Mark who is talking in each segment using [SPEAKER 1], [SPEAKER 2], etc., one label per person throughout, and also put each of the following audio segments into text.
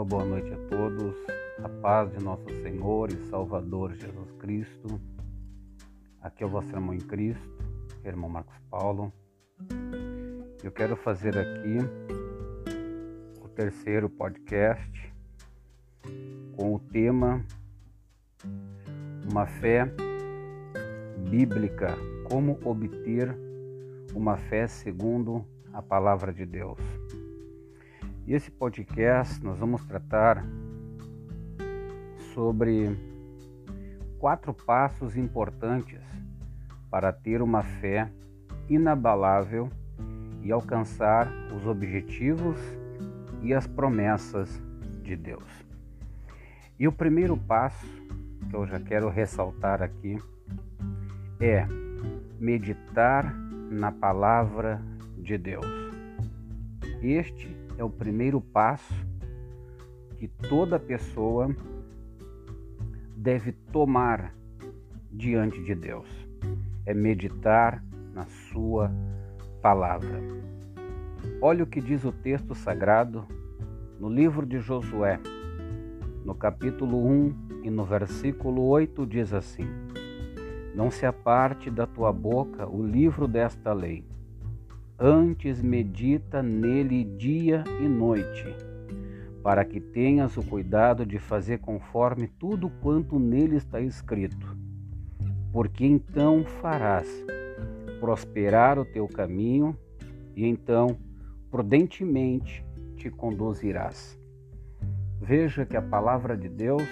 [SPEAKER 1] uma boa noite a todos. A paz de nosso Senhor e Salvador Jesus Cristo. Aqui é o vosso irmão em Cristo, irmão Marcos Paulo. Eu quero fazer aqui o terceiro podcast com o tema Uma fé bíblica, como obter uma fé segundo a palavra de Deus. E esse podcast nós vamos tratar sobre quatro passos importantes para ter uma fé inabalável e alcançar os objetivos e as promessas de Deus. E o primeiro passo que eu já quero ressaltar aqui é meditar na palavra de Deus. Este é o primeiro passo que toda pessoa deve tomar diante de Deus. É meditar na sua palavra. Olha o que diz o texto sagrado no livro de Josué, no capítulo 1 e no versículo 8 diz assim: Não se aparte da tua boca o livro desta lei antes medita nele dia e noite, para que tenhas o cuidado de fazer conforme tudo quanto nele está escrito. Porque então farás prosperar o teu caminho e então prudentemente te conduzirás. Veja que a palavra de Deus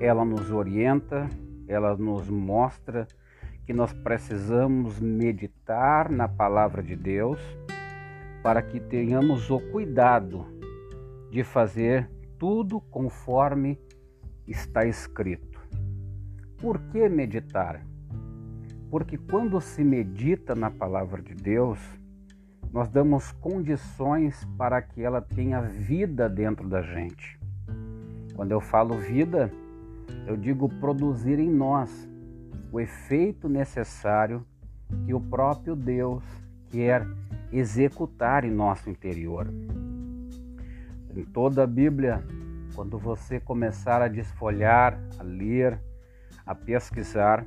[SPEAKER 1] ela nos orienta, ela nos mostra que nós precisamos meditar na palavra de Deus para que tenhamos o cuidado de fazer tudo conforme está escrito. Por que meditar? Porque quando se medita na palavra de Deus, nós damos condições para que ela tenha vida dentro da gente. Quando eu falo vida, eu digo produzir em nós o efeito necessário que o próprio Deus quer executar em nosso interior. Em toda a Bíblia, quando você começar a desfolhar, a ler, a pesquisar,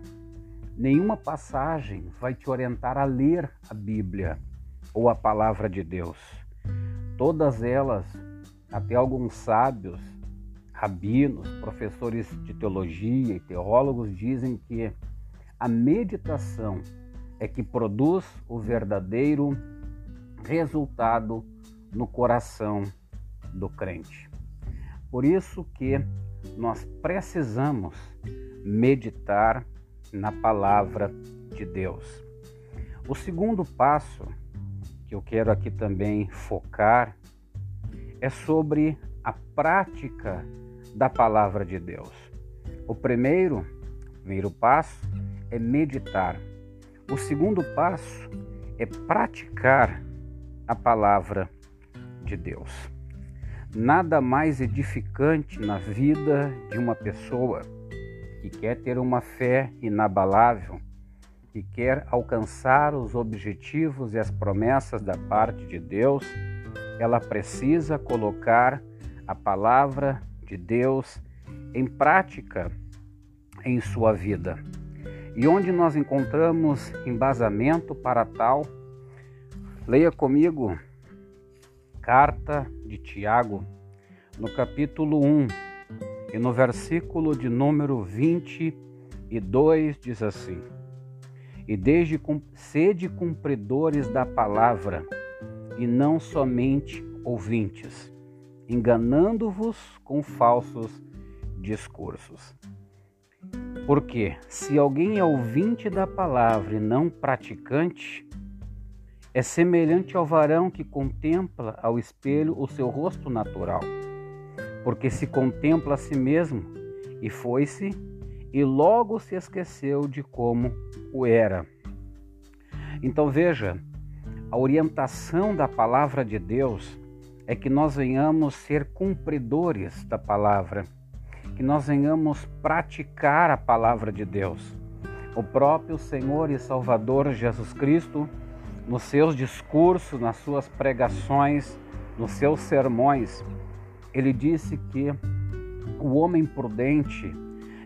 [SPEAKER 1] nenhuma passagem vai te orientar a ler a Bíblia ou a palavra de Deus. Todas elas, até alguns sábios, rabinos, professores de teologia e teólogos dizem que a meditação é que produz o verdadeiro resultado no coração do crente. Por isso que nós precisamos meditar na palavra de Deus. O segundo passo que eu quero aqui também focar é sobre a prática da palavra de Deus. O primeiro, primeiro passo é meditar. O segundo passo é praticar a palavra de Deus. Nada mais edificante na vida de uma pessoa que quer ter uma fé inabalável, que quer alcançar os objetivos e as promessas da parte de Deus, ela precisa colocar a palavra de Deus em prática em sua vida. E onde nós encontramos embasamento para tal? Leia comigo carta de Tiago, no capítulo 1 e no versículo de número 22 diz assim: E desde sede cumpridores da palavra, e não somente ouvintes, enganando-vos com falsos discursos. Porque se alguém é ouvinte da palavra e não praticante, é semelhante ao varão que contempla ao espelho o seu rosto natural. Porque se contempla a si mesmo e foi-se, e logo se esqueceu de como o era. Então veja, a orientação da palavra de Deus é que nós venhamos ser cumpridores da palavra que nós venhamos praticar a palavra de Deus. O próprio Senhor e Salvador Jesus Cristo, nos seus discursos, nas suas pregações, nos seus sermões, ele disse que o homem prudente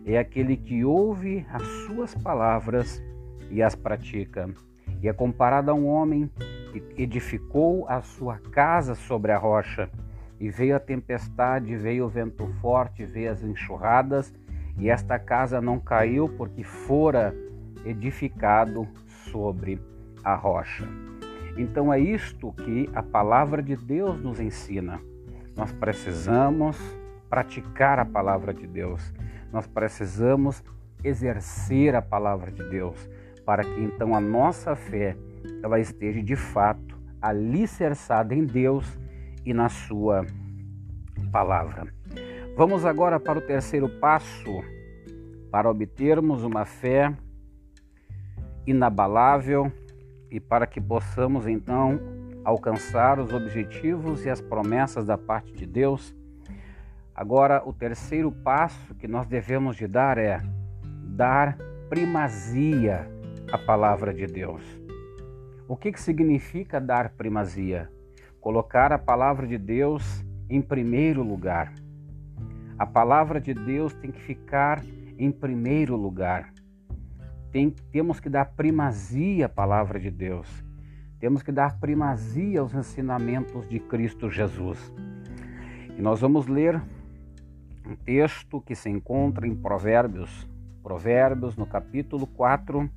[SPEAKER 1] é aquele que ouve as suas palavras e as pratica. E é comparado a um homem que edificou a sua casa sobre a rocha. E veio a tempestade, veio o vento forte, veio as enxurradas, e esta casa não caiu porque fora edificado sobre a rocha. Então é isto que a palavra de Deus nos ensina. Nós precisamos praticar a palavra de Deus. Nós precisamos exercer a palavra de Deus para que então a nossa fé ela esteja de fato alicerçada em Deus e na sua palavra. Vamos agora para o terceiro passo para obtermos uma fé inabalável e para que possamos então alcançar os objetivos e as promessas da parte de Deus. Agora, o terceiro passo que nós devemos de dar é dar primazia à palavra de Deus. O que, que significa dar primazia? Colocar a palavra de Deus em primeiro lugar. A palavra de Deus tem que ficar em primeiro lugar. Tem, temos que dar primazia à palavra de Deus. Temos que dar primazia aos ensinamentos de Cristo Jesus. E nós vamos ler um texto que se encontra em Provérbios, Provérbios no capítulo 4,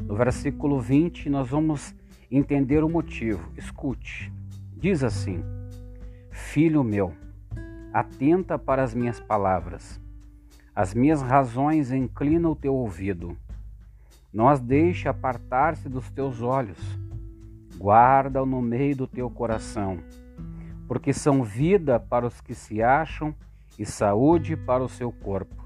[SPEAKER 1] no versículo 20, nós vamos entender o motivo. Escute. Diz assim: Filho meu, atenta para as minhas palavras. As minhas razões inclina o teu ouvido. Não as deixe apartar-se dos teus olhos guarda-o no meio do teu coração, porque são vida para os que se acham e saúde para o seu corpo.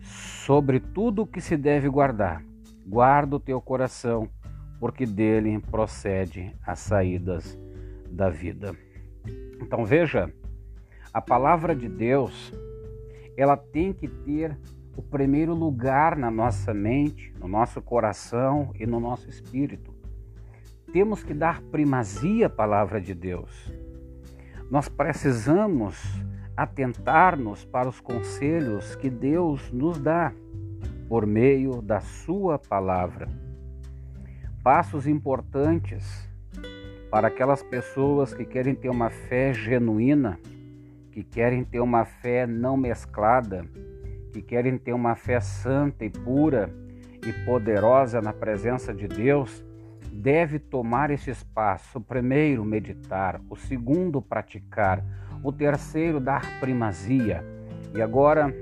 [SPEAKER 1] Sobre tudo o que se deve guardar, guarda o teu coração, porque dele procede as saídas da vida. Então veja, a palavra de Deus, ela tem que ter o primeiro lugar na nossa mente, no nosso coração e no nosso espírito temos que dar primazia à palavra de Deus. Nós precisamos atentar-nos para os conselhos que Deus nos dá por meio da Sua palavra. Passos importantes para aquelas pessoas que querem ter uma fé genuína, que querem ter uma fé não mesclada, que querem ter uma fé santa e pura e poderosa na presença de Deus deve tomar esse espaço. O primeiro, meditar. O segundo, praticar. O terceiro, dar primazia. E agora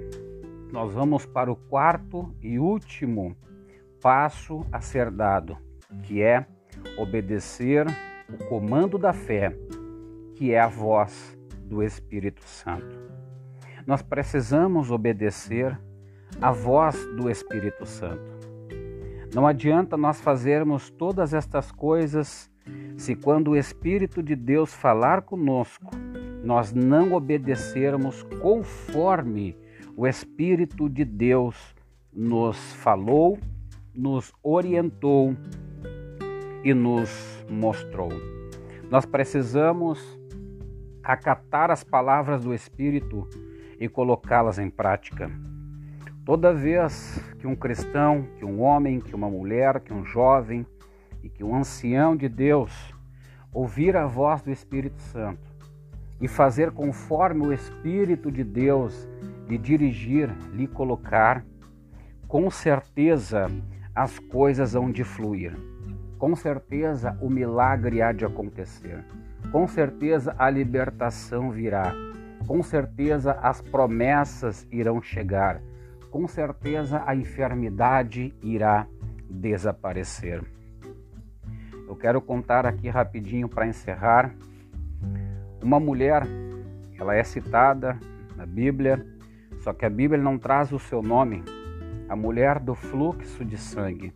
[SPEAKER 1] nós vamos para o quarto e último passo a ser dado, que é obedecer o comando da fé, que é a voz do Espírito Santo. Nós precisamos obedecer a voz do Espírito Santo. Não adianta nós fazermos todas estas coisas se, quando o Espírito de Deus falar conosco, nós não obedecermos conforme o Espírito de Deus nos falou, nos orientou e nos mostrou. Nós precisamos acatar as palavras do Espírito e colocá-las em prática. Toda vez que um cristão, que um homem, que uma mulher, que um jovem e que um ancião de Deus ouvir a voz do Espírito Santo e fazer conforme o Espírito de Deus lhe dirigir, lhe colocar, com certeza as coisas hão de fluir. Com certeza o milagre há de acontecer. Com certeza a libertação virá. Com certeza as promessas irão chegar com certeza a enfermidade irá desaparecer. Eu quero contar aqui rapidinho para encerrar. Uma mulher, ela é citada na Bíblia, só que a Bíblia não traz o seu nome, a mulher do fluxo de sangue.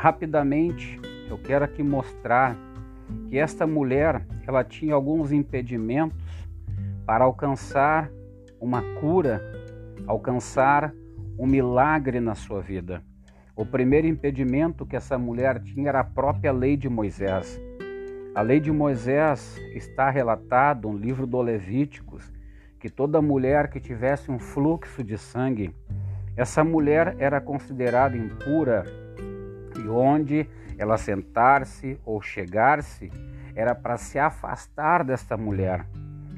[SPEAKER 1] Rapidamente, eu quero aqui mostrar que esta mulher, ela tinha alguns impedimentos para alcançar uma cura alcançar um milagre na sua vida. O primeiro impedimento que essa mulher tinha era a própria lei de Moisés. A lei de Moisés está relatado no livro do Levíticos que toda mulher que tivesse um fluxo de sangue, essa mulher era considerada impura onde ela sentar-se ou chegar-se era para se afastar desta mulher.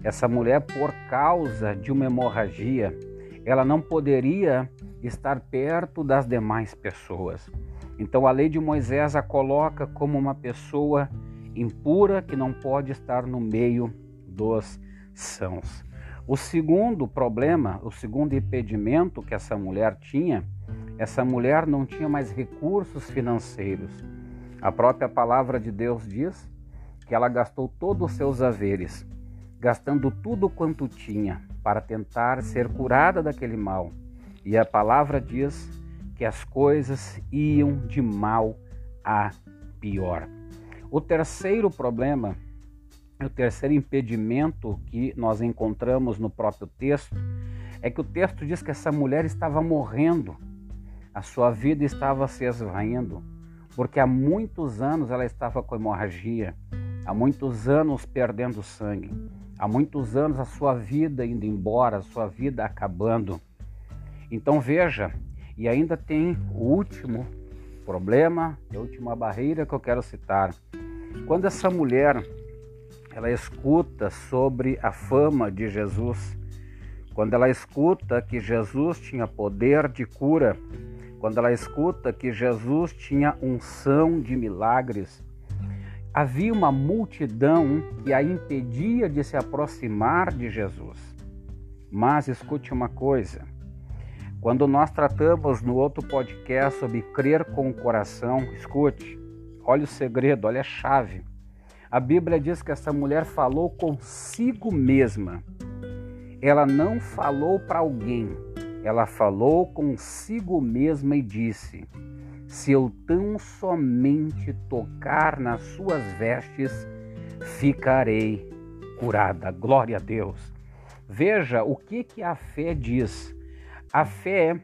[SPEAKER 1] Essa mulher, por causa de uma hemorragia, ela não poderia estar perto das demais pessoas. Então a lei de Moisés a coloca como uma pessoa impura que não pode estar no meio dos sãos. O segundo problema, o segundo impedimento que essa mulher tinha, essa mulher não tinha mais recursos financeiros. A própria palavra de Deus diz que ela gastou todos os seus haveres, gastando tudo quanto tinha para tentar ser curada daquele mal. E a palavra diz que as coisas iam de mal a pior. O terceiro problema, o terceiro impedimento que nós encontramos no próprio texto, é que o texto diz que essa mulher estava morrendo, a sua vida estava se esvaindo, porque há muitos anos ela estava com hemorragia, há muitos anos perdendo sangue, há muitos anos a sua vida indo embora, a sua vida acabando. Então veja, e ainda tem o último problema, a última barreira que eu quero citar. Quando essa mulher ela escuta sobre a fama de Jesus, quando ela escuta que Jesus tinha poder de cura, quando ela escuta que Jesus tinha unção de milagres, havia uma multidão que a impedia de se aproximar de Jesus. Mas escute uma coisa: quando nós tratamos no outro podcast sobre crer com o coração, escute, olha o segredo, olha a chave. A Bíblia diz que essa mulher falou consigo mesma. Ela não falou para alguém, ela falou consigo mesma e disse: Se eu tão somente tocar nas suas vestes, ficarei curada. Glória a Deus. Veja o que, que a fé diz. A fé,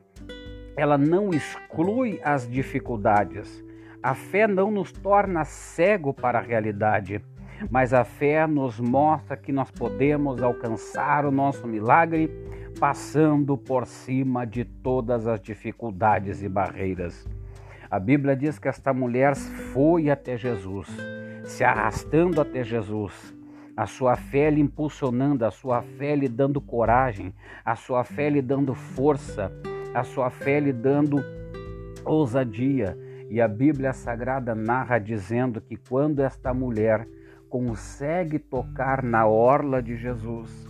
[SPEAKER 1] ela não exclui as dificuldades. A fé não nos torna cego para a realidade, mas a fé nos mostra que nós podemos alcançar o nosso milagre passando por cima de todas as dificuldades e barreiras. A Bíblia diz que esta mulher foi até Jesus, se arrastando até Jesus, a sua fé lhe impulsionando, a sua fé lhe dando coragem, a sua fé lhe dando força, a sua fé lhe dando ousadia. E a Bíblia Sagrada narra dizendo que quando esta mulher consegue tocar na orla de Jesus,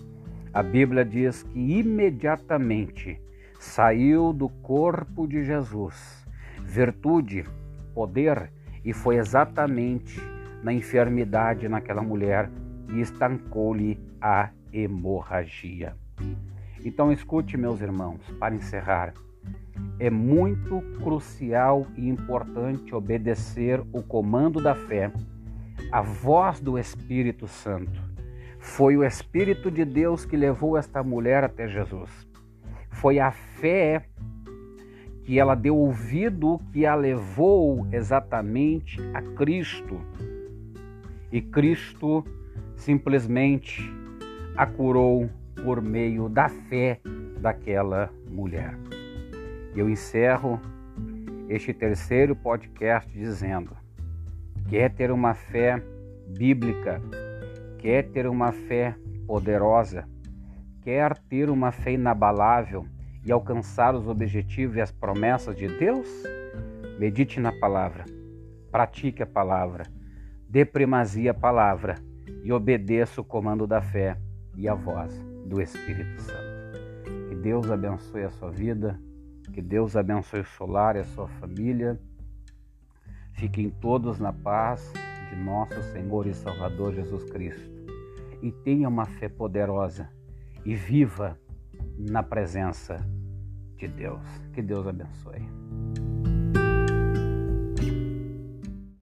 [SPEAKER 1] a Bíblia diz que imediatamente saiu do corpo de Jesus virtude, poder, e foi exatamente na enfermidade naquela mulher e estancou-lhe a hemorragia. Então, escute, meus irmãos, para encerrar. É muito crucial e importante obedecer o comando da fé, a voz do Espírito Santo. Foi o Espírito de Deus que levou esta mulher até Jesus. Foi a fé que ela deu ouvido que a levou exatamente a Cristo. E Cristo simplesmente a curou por meio da fé daquela mulher. Eu encerro este terceiro podcast dizendo: quer ter uma fé bíblica, quer ter uma fé poderosa, quer ter uma fé inabalável e alcançar os objetivos e as promessas de Deus? Medite na palavra, pratique a palavra, dê primazia à palavra e obedeça o comando da fé e a voz do Espírito Santo. Que Deus abençoe a sua vida, que Deus abençoe o solar e a sua família. Fiquem todos na paz de nosso Senhor e Salvador Jesus Cristo. E tenha uma fé poderosa e viva na presença de Deus. Que Deus abençoe.